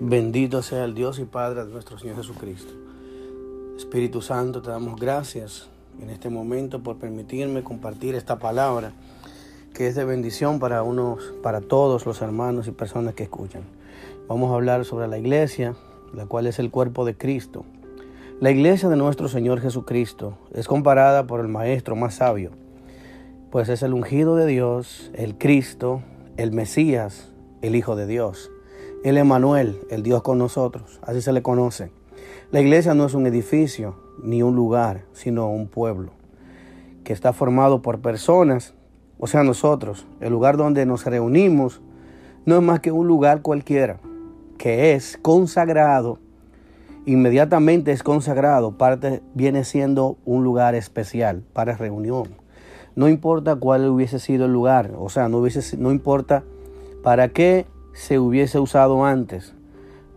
Bendito sea el Dios y Padre de nuestro Señor Jesucristo. Espíritu Santo, te damos gracias en este momento por permitirme compartir esta palabra que es de bendición para unos, para todos los hermanos y personas que escuchan. Vamos a hablar sobre la iglesia, la cual es el cuerpo de Cristo. La iglesia de nuestro Señor Jesucristo es comparada por el maestro más sabio, pues es el ungido de Dios, el Cristo, el Mesías, el Hijo de Dios el Emanuel, el Dios con nosotros, así se le conoce. La iglesia no es un edificio ni un lugar, sino un pueblo que está formado por personas, o sea, nosotros. El lugar donde nos reunimos no es más que un lugar cualquiera, que es consagrado, inmediatamente es consagrado, parte viene siendo un lugar especial para reunión. No importa cuál hubiese sido el lugar, o sea, no, hubiese, no importa para qué se hubiese usado antes.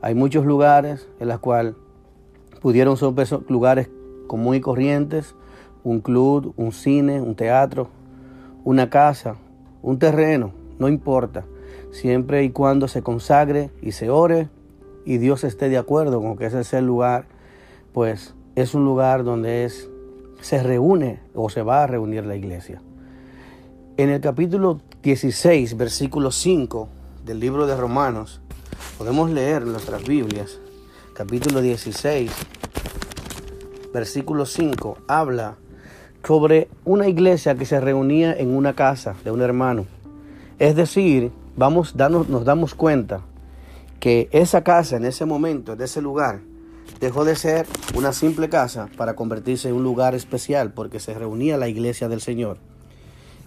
Hay muchos lugares en los cuales pudieron ser lugares comunes y corrientes, un club, un cine, un teatro, una casa, un terreno, no importa, siempre y cuando se consagre y se ore y Dios esté de acuerdo con que ese es el lugar, pues es un lugar donde es, se reúne o se va a reunir la iglesia. En el capítulo 16, versículo 5, del libro de Romanos, podemos leer en nuestras Biblias, capítulo 16, versículo 5, habla sobre una iglesia que se reunía en una casa de un hermano. Es decir, vamos, nos damos cuenta que esa casa en ese momento, en ese lugar, dejó de ser una simple casa para convertirse en un lugar especial porque se reunía la iglesia del Señor.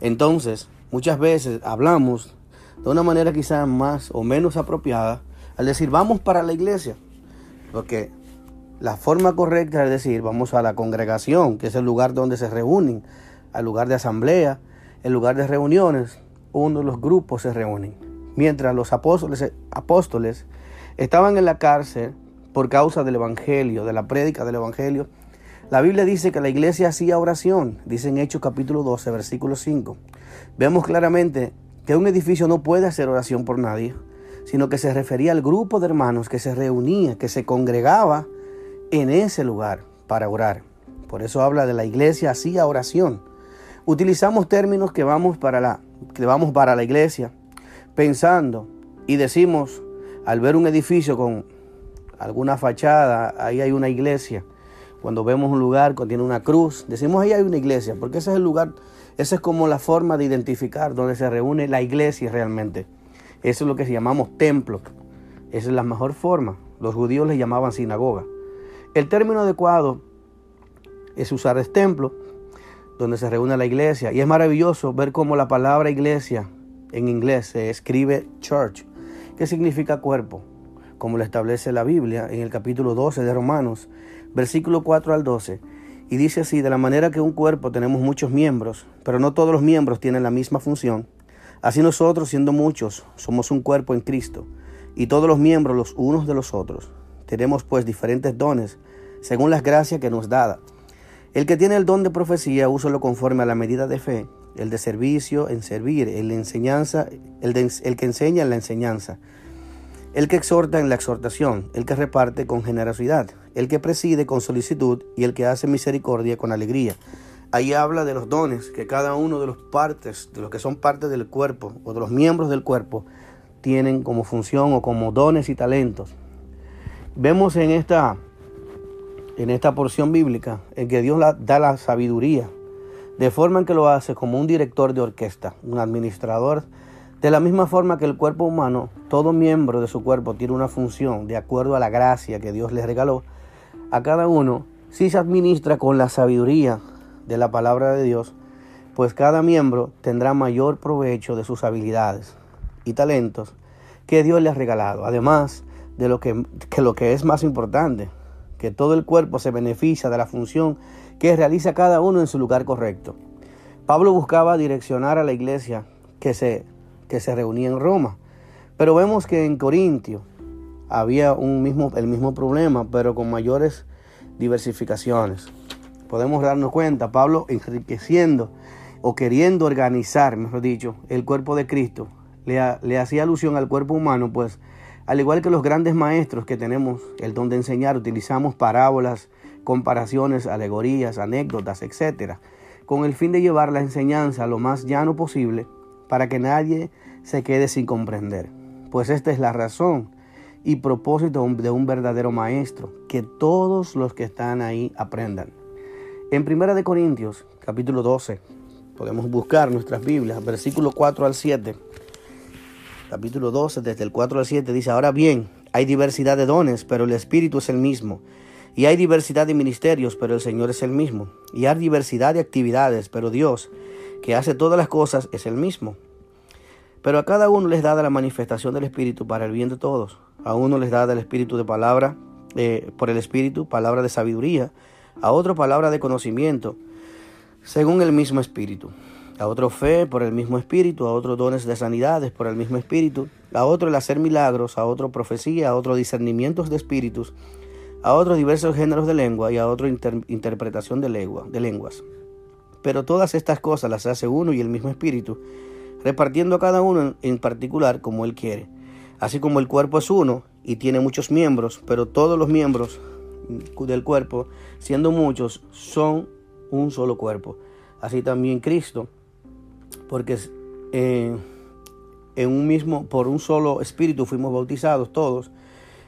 Entonces, muchas veces hablamos de una manera quizás más o menos apropiada al decir vamos para la iglesia. Porque la forma correcta es decir vamos a la congregación, que es el lugar donde se reúnen, al lugar de asamblea, el lugar de reuniones, uno de los grupos se reúnen. Mientras los apóstoles, apóstoles estaban en la cárcel por causa del Evangelio, de la prédica del Evangelio, la Biblia dice que la iglesia hacía oración, dice en Hechos capítulo 12, versículo 5. Vemos claramente que un edificio no puede hacer oración por nadie, sino que se refería al grupo de hermanos que se reunía, que se congregaba en ese lugar para orar. Por eso habla de la iglesia hacía oración. Utilizamos términos que vamos para la, que vamos para la iglesia pensando y decimos al ver un edificio con alguna fachada, ahí hay una iglesia. Cuando vemos un lugar que tiene una cruz, decimos ahí hay una iglesia, porque ese es el lugar esa es como la forma de identificar donde se reúne la iglesia realmente. Eso es lo que llamamos templo. Esa es la mejor forma. Los judíos le llamaban sinagoga. El término adecuado es usar el templo, donde se reúne la iglesia. Y es maravilloso ver cómo la palabra iglesia en inglés se escribe church, que significa cuerpo, como lo establece la Biblia en el capítulo 12 de Romanos, versículo 4 al 12. Y dice así, de la manera que un cuerpo tenemos muchos miembros, pero no todos los miembros tienen la misma función. Así nosotros, siendo muchos, somos un cuerpo en Cristo, y todos los miembros los unos de los otros. Tenemos pues diferentes dones, según las gracias que nos da. El que tiene el don de profecía, úsalo conforme a la medida de fe, el de servicio en servir, el de enseñanza, el, el que enseña en la enseñanza, el que exhorta en la exhortación, el que reparte con generosidad, el que preside con solicitud y el que hace misericordia con alegría. Ahí habla de los dones que cada uno de los partes, de los que son partes del cuerpo o de los miembros del cuerpo, tienen como función o como dones y talentos. Vemos en esta, en esta porción bíblica en que Dios da la sabiduría, de forma en que lo hace como un director de orquesta, un administrador. De la misma forma que el cuerpo humano, todo miembro de su cuerpo tiene una función de acuerdo a la gracia que Dios le regaló, a cada uno, si se administra con la sabiduría de la palabra de Dios, pues cada miembro tendrá mayor provecho de sus habilidades y talentos que Dios le ha regalado. Además de lo que, que lo que es más importante, que todo el cuerpo se beneficia de la función que realiza cada uno en su lugar correcto. Pablo buscaba direccionar a la iglesia que se, que se reunía en Roma, pero vemos que en Corintio había un mismo, el mismo problema, pero con mayores diversificaciones. Podemos darnos cuenta, Pablo enriqueciendo o queriendo organizar, mejor dicho, el cuerpo de Cristo, le, hacía alusión al cuerpo humano, pues Al igual que los grandes maestros que tenemos el don de enseñar, utilizamos parábolas, comparaciones, alegorías, anécdotas, etc., con el fin de llevar la enseñanza lo más llano posible para que nadie se quede sin comprender. Pues esta es la razón y propósito de un verdadero maestro, que todos los que están ahí aprendan. En Primera de Corintios, capítulo 12, podemos buscar nuestras Biblias, versículo 4 al 7. Capítulo 12, desde el 4 al 7 dice, ahora bien, hay diversidad de dones, pero el Espíritu es el mismo. Y hay diversidad de ministerios, pero el Señor es el mismo. Y hay diversidad de actividades, pero Dios, que hace todas las cosas, es el mismo. Pero a cada uno les da la manifestación del Espíritu para el bien de todos. A uno les da del Espíritu de palabra, eh, por el Espíritu, palabra de sabiduría. A otro palabra de conocimiento, según el mismo Espíritu. A otro fe por el mismo Espíritu. A otro dones de sanidades por el mismo Espíritu. A otro el hacer milagros. A otro profecía. A otro discernimientos de espíritus a otros diversos géneros de lengua y a otra interpretación de lenguas. Pero todas estas cosas las hace uno y el mismo espíritu, repartiendo a cada uno en particular como él quiere. Así como el cuerpo es uno y tiene muchos miembros, pero todos los miembros del cuerpo, siendo muchos, son un solo cuerpo. Así también Cristo, porque eh, en un mismo, por un solo espíritu fuimos bautizados todos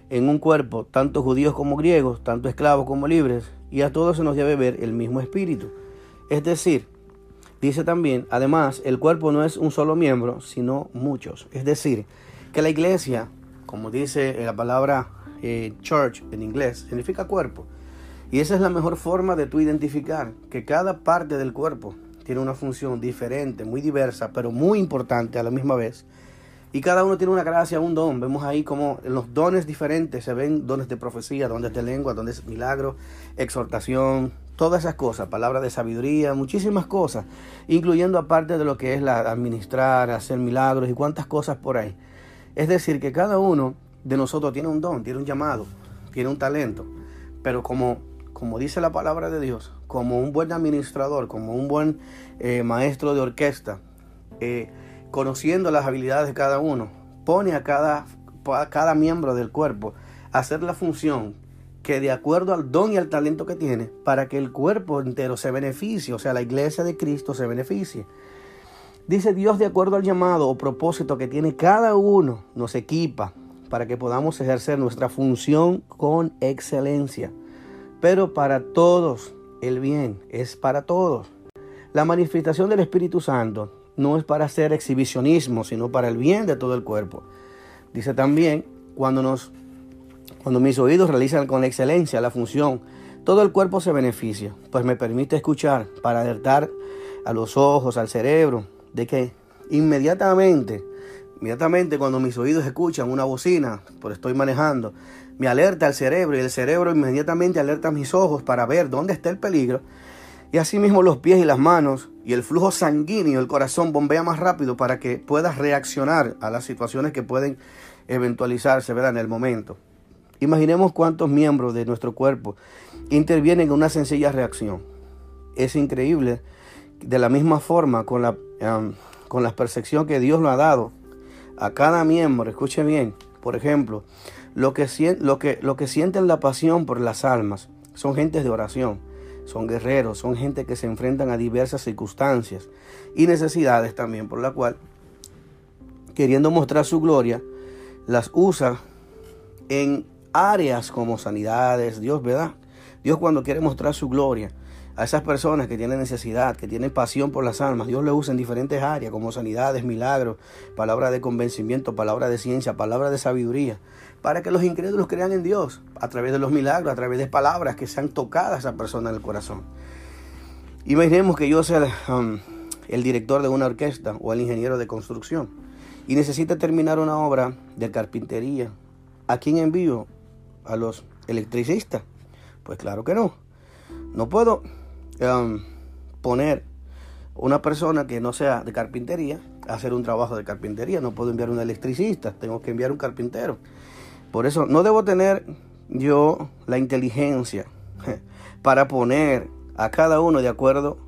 en un cuerpo, tanto judíos como griegos, tanto esclavos como libres, y a todos se nos debe ver el mismo espíritu. Es decir, dice también, además, el cuerpo no es un solo miembro, sino muchos. Es decir, que la iglesia, como dice la palabra eh, church en inglés, significa cuerpo. Y esa es la mejor forma de tú identificar que cada parte del cuerpo tiene una función diferente, muy diversa, pero muy importante a la misma vez y cada uno tiene una gracia, un don. Vemos ahí como los dones diferentes se ven dones de profecía, dones de lengua, dones de milagro, exhortación, todas esas cosas, palabras de sabiduría, muchísimas cosas, incluyendo aparte de lo que es la administrar, hacer milagros y cuantas cosas por ahí. Es decir, que cada uno de nosotros tiene un don, tiene un llamado, tiene un talento, pero como, como dice la palabra de Dios, como un buen administrador, como un buen eh, maestro de orquesta, eh, conociendo las habilidades de cada uno, pone a cada, cada miembro del cuerpo a hacer la función que de acuerdo al don y al talento que tiene, para que el cuerpo entero se beneficie, o sea, la iglesia de Cristo se beneficie. Dice Dios de acuerdo al llamado o propósito que tiene cada uno, nos equipa para que podamos ejercer nuestra función con excelencia. Pero para todos, el bien es para todos. La manifestación del Espíritu Santo no es para hacer exhibicionismo, sino para el bien de todo el cuerpo. Dice también, cuando, mis oídos realizan con excelencia la función, todo el cuerpo se beneficia, pues me permite escuchar para alertar a los ojos, al cerebro, de que inmediatamente, inmediatamente cuando mis oídos escuchan una bocina, por estoy manejando, me alerta al cerebro y el cerebro inmediatamente alerta a mis ojos para ver dónde está el peligro y asimismo los pies y las manos y el flujo sanguíneo, el corazón bombea más rápido para que puedas reaccionar a las situaciones que pueden eventualizarse ¿verdad? en el momento. Imaginemos cuántos miembros de nuestro cuerpo intervienen en una sencilla reacción. Es increíble de la misma forma con la, con la percepción que Dios lo ha dado a cada miembro. Escuche bien, por ejemplo, lo que, lo que, lo que sienten la pasión por las almas son gentes de oración son guerreros, son gente que se enfrentan a diversas circunstancias y necesidades también, por la cual, queriendo mostrar su gloria, las usa en áreas como sanidades, Dios, ¿verdad? Dios cuando quiere mostrar su gloria a esas personas que tienen necesidad, que tienen pasión por las almas, Dios le usa en diferentes áreas como sanidades, milagros, palabra de convencimiento, palabra de ciencia, palabra de sabiduría para que los incrédulos crean en Dios a través de los milagros, a través de palabras que sean tocadas a esa persona en el corazón. Imaginemos que yo sea um, el director de una orquesta o el ingeniero de construcción y necesita terminar una obra de carpintería. ¿A quién envío? ¿A los electricistas? Pues claro que no. No puedo um, poner una persona que no sea de carpintería a hacer un trabajo de carpintería. No puedo enviar un electricista, tengo que enviar un carpintero. Por eso no debo tener yo la inteligencia para poner a cada uno de acuerdo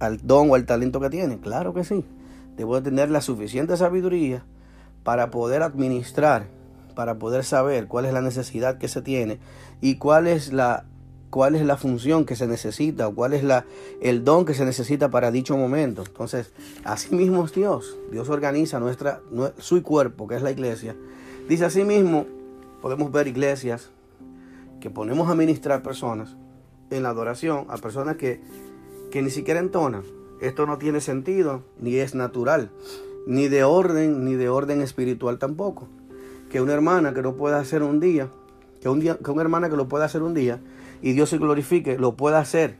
al don o al talento que tiene. Claro que sí. Debo tener la suficiente sabiduría para poder administrar para poder saber cuál es la necesidad que se tiene y cuál es la cuál es la función que se necesita o cuál es la, el don que se necesita para dicho momento. Entonces, así mismo es Dios. Dios organiza nuestra, su cuerpo, que es la iglesia. Dice así mismo, podemos ver iglesias que ponemos a ministrar personas en la adoración a personas que, que ni siquiera entonan. Esto no tiene sentido, ni es natural, ni de orden, ni de orden espiritual tampoco. Que una hermana que no pueda hacer un día, que, un día, que una hermana que lo pueda hacer un día, y Dios se glorifique, lo pueda hacer.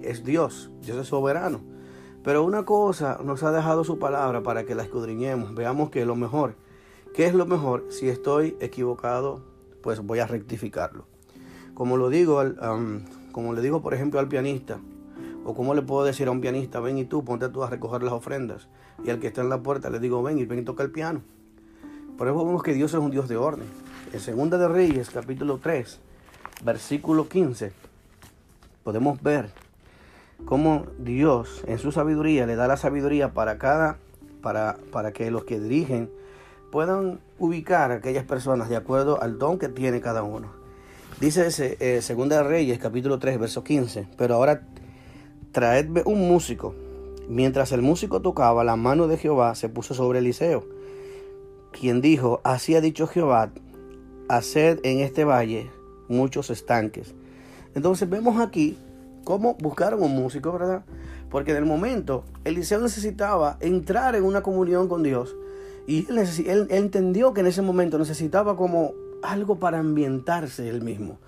Es Dios, Dios es soberano. Pero una cosa nos ha dejado su palabra para que la escudriñemos, veamos que lo mejor, ¿qué es lo mejor? Si estoy equivocado, pues voy a rectificarlo. Como lo digo, como le digo por ejemplo al pianista, o como le puedo decir a un pianista, ven y tú, ponte tú a recoger las ofrendas. Y al que está en la puerta le digo, ven y ven y toca el piano. Por eso vemos que Dios es un Dios de orden. En Segunda de Reyes, capítulo 3, versículo 15, podemos ver cómo Dios en su sabiduría le da la sabiduría para cada, para, para que los que dirigen puedan ubicar aquellas personas de acuerdo al don que tiene cada uno. Dice eh, Segunda de Reyes, capítulo 3, verso 15, pero ahora traedme un músico. Mientras el músico tocaba, la mano de Jehová se puso sobre Eliseo, quien dijo, así ha dicho Jehová, haced en este valle muchos estanques. Entonces vemos aquí cómo buscaron un músico, ¿verdad? Porque en el momento Eliseo necesitaba entrar en una comunión con Dios y él, entendió que en ese momento necesitaba como algo para ambientarse él mismo,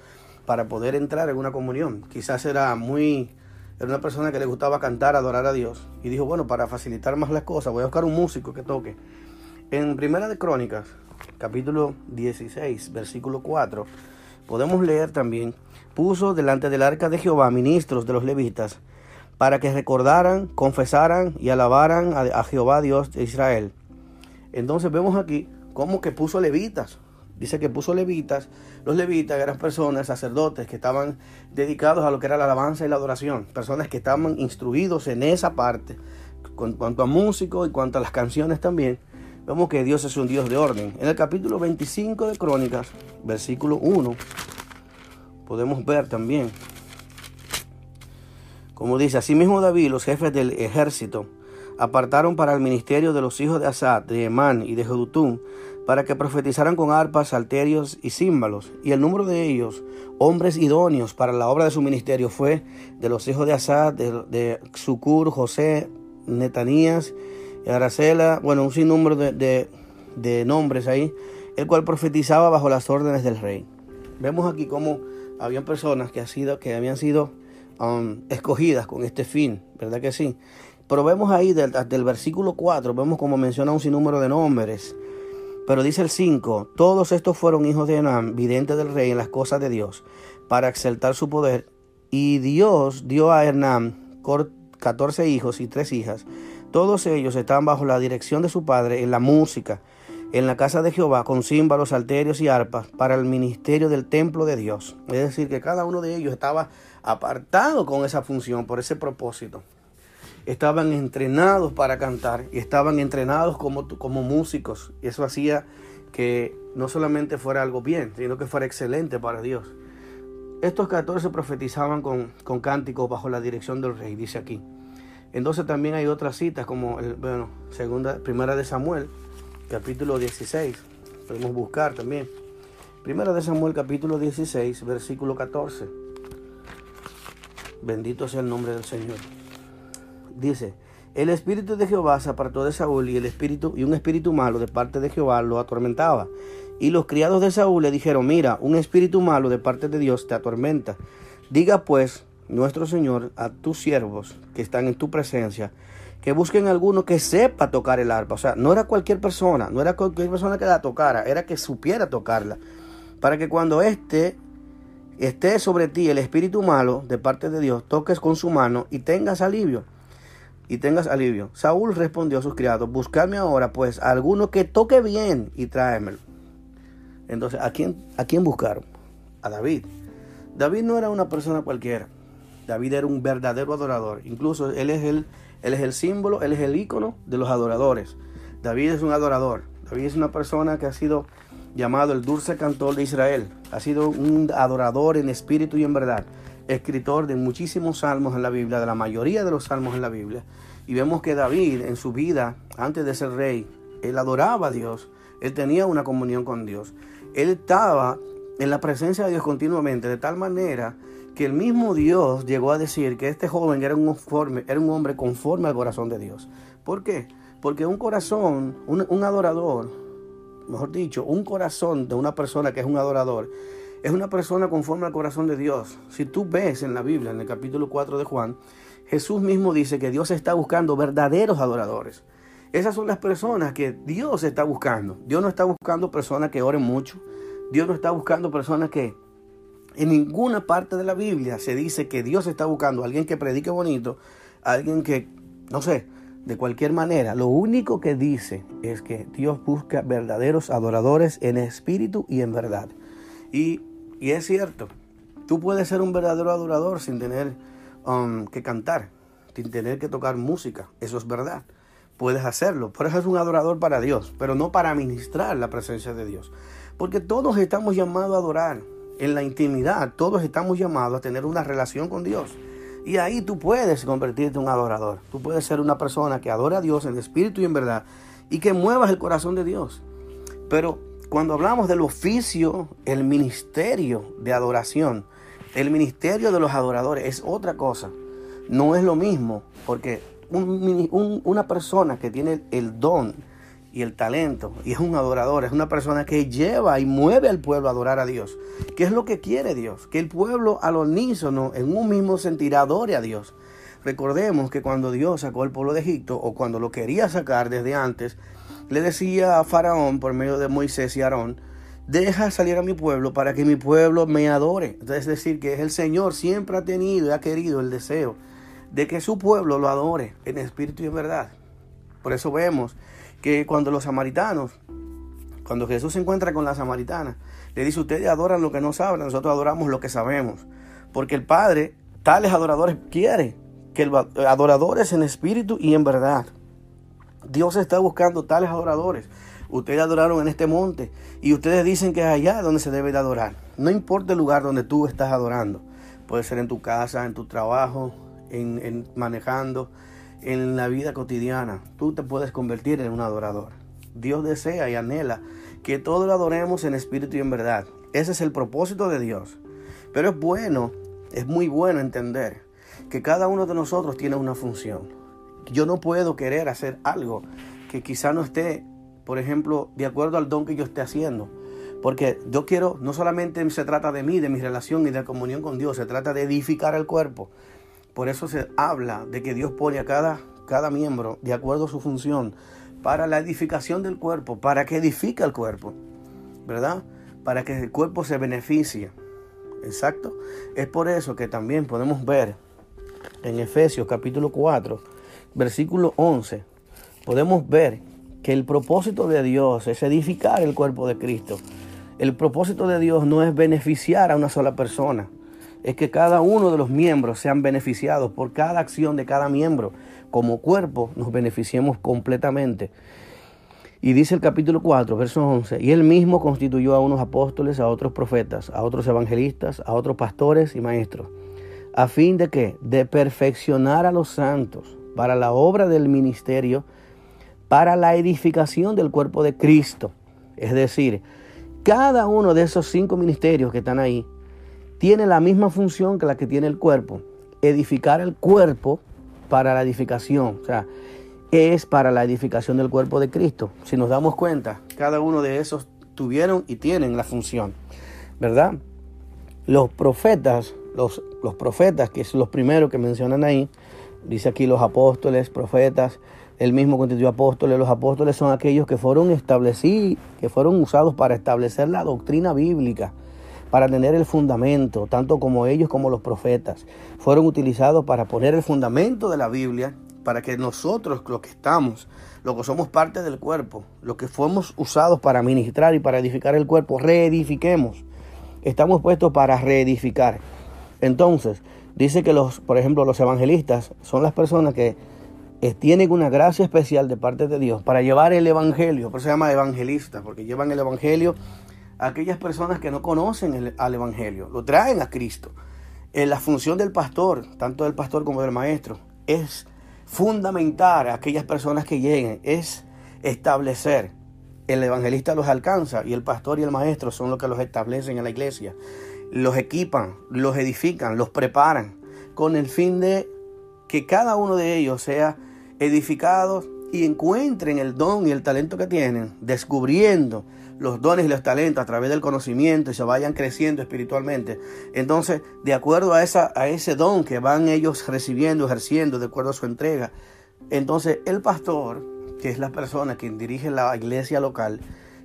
para poder entrar en una comunión. Quizás era muy, era una persona que le gustaba cantar, adorar a Dios y dijo, bueno, para facilitar más las cosas voy a buscar un músico que toque. En Primera de Crónicas, capítulo 16, versículo 4, podemos leer también, puso delante del arca de Jehová ministros de los levitas, para que recordaran, confesaran y alabaran a, Jehová Dios de Israel. Entonces vemos aquí cómo que puso levitas. Dice que puso levitas. Los levitas eran personas, sacerdotes, que estaban dedicados a lo que era la alabanza y la adoración. Personas que estaban instruidos en esa parte. En cuanto a músicos y cuanto a las canciones también. Vemos que Dios es un Dios de orden. En el capítulo 25 de Crónicas, versículo 1, podemos ver también, como dice, asimismo David, los jefes del ejército, apartaron para el ministerio de los hijos de Asad, de Emán y de Jedutún, para que profetizaran con arpas, salterios y címbalos. Y el número de ellos, hombres idóneos para la obra de su ministerio, fue de los hijos de Asad, de, de José, Netanías, Aracela, bueno, un sinnúmero de, de, nombres ahí, el cual profetizaba bajo las órdenes del rey. Vemos aquí cómo habían personas que, ha sido, que habían sido um, escogidas con este fin, ¿verdad que sí? Pero vemos ahí del, el versículo 4, vemos como menciona un sinnúmero de nombres. Pero dice el 5, todos estos fueron hijos de Enam, vidente del rey en las cosas de Dios, para exaltar su poder. Y Dios dio a Hernán 14 hijos y tres hijas, todos ellos estaban bajo la dirección de su padre en la música, en la casa de Jehová, con címbalos, salterios y arpas, para el ministerio del templo de Dios. Es decir, que cada uno de ellos estaba apartado con esa función, por ese propósito. Estaban entrenados para cantar y estaban entrenados como, como músicos. Y eso hacía que no solamente fuera algo bien, sino que fuera excelente para Dios. Estos 14 profetizaban con, con cánticos bajo la dirección del rey, dice aquí. Entonces también hay otras citas como, el, bueno, segunda, primera de Samuel, capítulo 16. Podemos buscar también. Primera de Samuel, capítulo 16, versículo 14. Bendito sea el nombre del Señor. Dice, el espíritu de Jehová se apartó de Saúl y el espíritu y un espíritu malo de parte de Jehová lo atormentaba. Y los criados de Saúl le dijeron, mira, un espíritu malo de parte de Dios te atormenta. Diga pues nuestro Señor a tus siervos que están en tu presencia, que busquen alguno que sepa tocar el arpa. O sea, no era cualquier persona, no era cualquier persona que la tocara, era que supiera tocarla. Para que cuando este esté sobre ti el espíritu malo de parte de Dios, toques con su mano y tengas alivio. Y tengas alivio. Saúl respondió a sus criados, buscadme ahora pues alguno que toque bien y tráemelo. Entonces, ¿a quién, ¿a quién buscaron? A David. David no era una persona cualquiera. David era un verdadero adorador. Incluso él es el, él es el símbolo, él es el ícono de los adoradores. David es un adorador. David es una persona que ha sido llamado el dulce cantor de Israel. Ha sido un adorador en espíritu y en verdad, escritor de muchísimos salmos en la Biblia, de la mayoría de los salmos en la Biblia. Y vemos que David en su vida, antes de ser rey, él adoraba a Dios, él tenía una comunión con Dios, él estaba en la presencia de Dios continuamente, de tal manera que el mismo Dios llegó a decir que este joven era un, era un hombre conforme al corazón de Dios. ¿Por qué? Porque un corazón, un, adorador, mejor dicho, un corazón de una persona que es un adorador, es una persona conforme al corazón de Dios. Si tú ves en la Biblia, en el capítulo 4 de Juan, Jesús mismo dice que Dios está buscando verdaderos adoradores. Esas son las personas que Dios está buscando. Dios no está buscando personas que oren mucho. Dios no está buscando personas que en ninguna parte de la Biblia se dice que Dios está buscando a alguien que predique bonito, alguien que, no sé, de cualquier manera, lo único que dice es que Dios busca verdaderos adoradores en espíritu y en verdad. Y, es cierto, tú puedes ser un verdadero adorador sin tener um, que cantar, sin tener que tocar música. Eso es verdad. Puedes hacerlo. Por eso es un adorador para Dios, pero no para ministrar la presencia de Dios. Porque todos estamos llamados a adorar. En la intimidad, todos estamos llamados a tener una relación con Dios. Y ahí tú puedes convertirte en un adorador. Tú puedes ser una persona que adora a Dios en espíritu y en verdad y que muevas el corazón de Dios. Pero cuando hablamos del oficio, el ministerio de adoración, el ministerio de los adoradores es otra cosa. No es lo mismo porque una persona que tiene el don y el talento y es un adorador, es una persona que lleva y mueve al pueblo a adorar a Dios. ¿Qué es lo que quiere Dios? Que el pueblo al unísono en un mismo sentir adore a Dios. Recordemos que cuando Dios sacó al pueblo de Egipto o cuando lo quería sacar desde antes, le decía a Faraón por medio de Moisés y Aarón, deja salir a mi pueblo para que mi pueblo me adore. Entonces, es decir, que el Señor siempre ha tenido y ha querido el deseo de que su pueblo lo adore en espíritu y en verdad. Por eso vemos que cuando los samaritanos, cuando Jesús se encuentra con la samaritana, le dice, ustedes adoran lo que no saben, nosotros adoramos lo que sabemos. Porque el Padre, tales adoradores, quiere que el adoradores en espíritu y en verdad. Dios está buscando tales adoradores. Ustedes adoraron en este monte y ustedes dicen que es allá donde se debe de adorar. No importa el lugar donde tú estás adorando. Puede ser en tu casa, en tu trabajo, en, en manejando, en la vida cotidiana, tú te puedes convertir en un adorador. Dios desea y anhela que todos lo adoremos en espíritu y en verdad. Ese es el propósito de Dios. Pero es bueno, es muy bueno entender que cada uno de nosotros tiene una función. Yo no puedo querer hacer algo que quizá no esté, por ejemplo, de acuerdo al don que yo esté haciendo. Porque yo quiero, no solamente se trata de mí, de mi relación y de comunión con Dios, se trata de edificar el cuerpo. Por eso se habla de que Dios pone a cada, cada miembro de acuerdo a su función para la edificación del cuerpo, para que edifique el cuerpo, ¿verdad? Para que el cuerpo se beneficie. Exacto. Es por eso que también podemos ver en Efesios capítulo 4, versículo 11, podemos ver que el propósito de Dios es edificar el cuerpo de Cristo. El propósito de Dios no es beneficiar a una sola persona es que cada uno de los miembros sean beneficiados por cada acción de cada miembro. Como cuerpo nos beneficiemos completamente. Y dice el capítulo 4, verso 11, y él mismo constituyó a unos apóstoles, a otros profetas, a otros evangelistas, a otros pastores y maestros, a fin de que, de perfeccionar a los santos para la obra del ministerio, para la edificación del cuerpo de Cristo. Es decir, cada uno de esos cinco ministerios que están ahí tiene la misma función que la que tiene el cuerpo. Edificar el cuerpo para la edificación. O sea, es para la edificación del cuerpo de Cristo. Si nos damos cuenta, cada uno de esos tuvieron y tienen la función. ¿Verdad? Los profetas, los, los profetas, que son los primeros que mencionan ahí, dice aquí los apóstoles, profetas, el mismo constituyó apóstoles. Los apóstoles son aquellos que fueron establecidos, que fueron usados para establecer la doctrina bíblica para tener el fundamento, tanto como ellos como los profetas. Fueron utilizados para poner el fundamento de la Biblia, para que nosotros, los que estamos, los que somos parte del cuerpo, los que fuimos usados para ministrar y para edificar el cuerpo, reedifiquemos. Estamos puestos para reedificar. Entonces, dice que los, por ejemplo, los evangelistas son las personas que eh, tienen una gracia especial de parte de Dios para llevar el Evangelio, por eso se llama evangelista, porque llevan el Evangelio a aquellas personas que no conocen al Evangelio, lo traen a Cristo. Eh, la función del pastor, tanto del pastor como del maestro, es fundamentar a aquellas personas que lleguen, es establecer. El evangelista los alcanza y el pastor y el maestro son los que los establecen en la iglesia. Los equipan, los edifican, los preparan con el fin de que cada uno de ellos sea edificado y encuentren el don y el talento que tienen, descubriendo los dones y los talentos a través del conocimiento y se vayan creciendo espiritualmente. Entonces, de acuerdo a, esa, a ese don que van ellos recibiendo, ejerciendo, de acuerdo a su entrega, entonces el pastor, que es la persona quien dirige la iglesia local,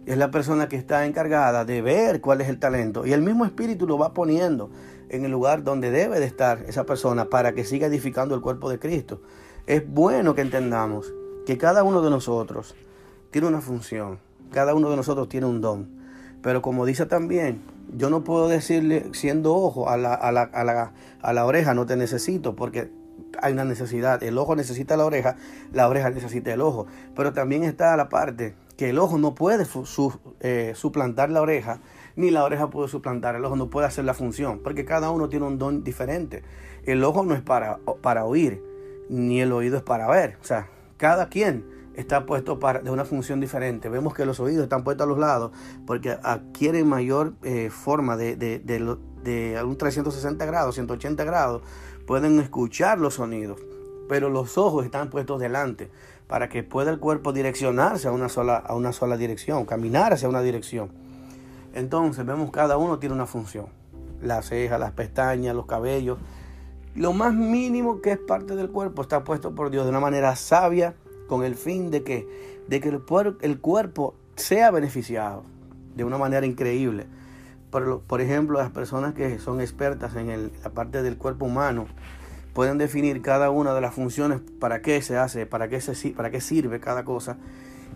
es la persona que está encargada de ver cuál es el talento y el mismo espíritu lo va poniendo en el lugar donde debe de estar esa persona para que siga edificando el cuerpo de Cristo. Es bueno que entendamos que cada uno de nosotros tiene una función, cada uno de nosotros tiene un don. Pero como dice también, yo no puedo decirle siendo ojo a la, a la, a la, a la oreja, no te necesito, porque hay una necesidad. El ojo necesita la oreja, la oreja necesita el ojo. Pero también está la parte que el ojo no puede eh, suplantar la oreja, ni la oreja puede suplantar el ojo, no puede hacer la función, porque cada uno tiene un don diferente. El ojo no es para, para oír, ni el oído es para ver. O sea, cada quien está puesto para, de una función diferente. Vemos que los oídos están puestos a los lados porque adquieren mayor eh, forma de, de, de, de, un 360 grados, 180 grados. Pueden escuchar los sonidos, pero los ojos están puestos delante para que pueda el cuerpo direccionarse a una sola, a una sola dirección, caminar hacia una dirección. Entonces vemos cada uno tiene una función. Las cejas, las pestañas, los cabellos. Lo más mínimo que es parte del cuerpo está puesto por Dios de una manera sabia con el fin de que, de que el, cuerpo sea beneficiado de una manera increíble. Por ejemplo, las personas que son expertas en la parte del cuerpo humano pueden definir cada una de las funciones, para qué se hace, para qué, se, para qué sirve cada cosa.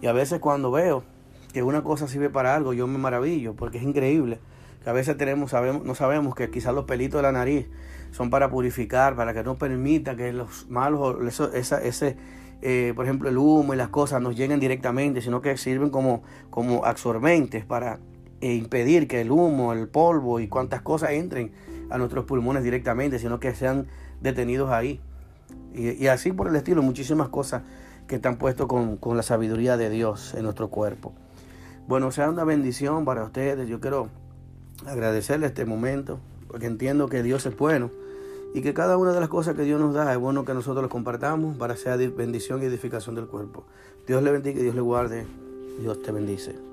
Y a veces cuando veo que una cosa sirve para algo, yo me maravillo, porque es increíble. Que a veces tenemos, sabemos, no sabemos que quizás los pelitos de la nariz son para purificar, para que no permita que los malos, esa, ese, eh, por ejemplo, el humo y las cosas nos lleguen directamente, sino que sirven como, como absorbentes para eh, impedir que el humo, el polvo y cuantas cosas entren a nuestros pulmones directamente, sino que sean detenidos ahí. Y, así por el estilo, muchísimas cosas que están puestas con, con la sabiduría de Dios en nuestro cuerpo. Bueno, sea una bendición para ustedes. Yo quiero agradecerle este momento, porque entiendo que Dios es bueno y que cada una de las cosas que Dios nos da es bueno que nosotros lo compartamos para ser bendición y edificación del cuerpo. Dios le bendiga y Dios le guarde. Dios te bendice.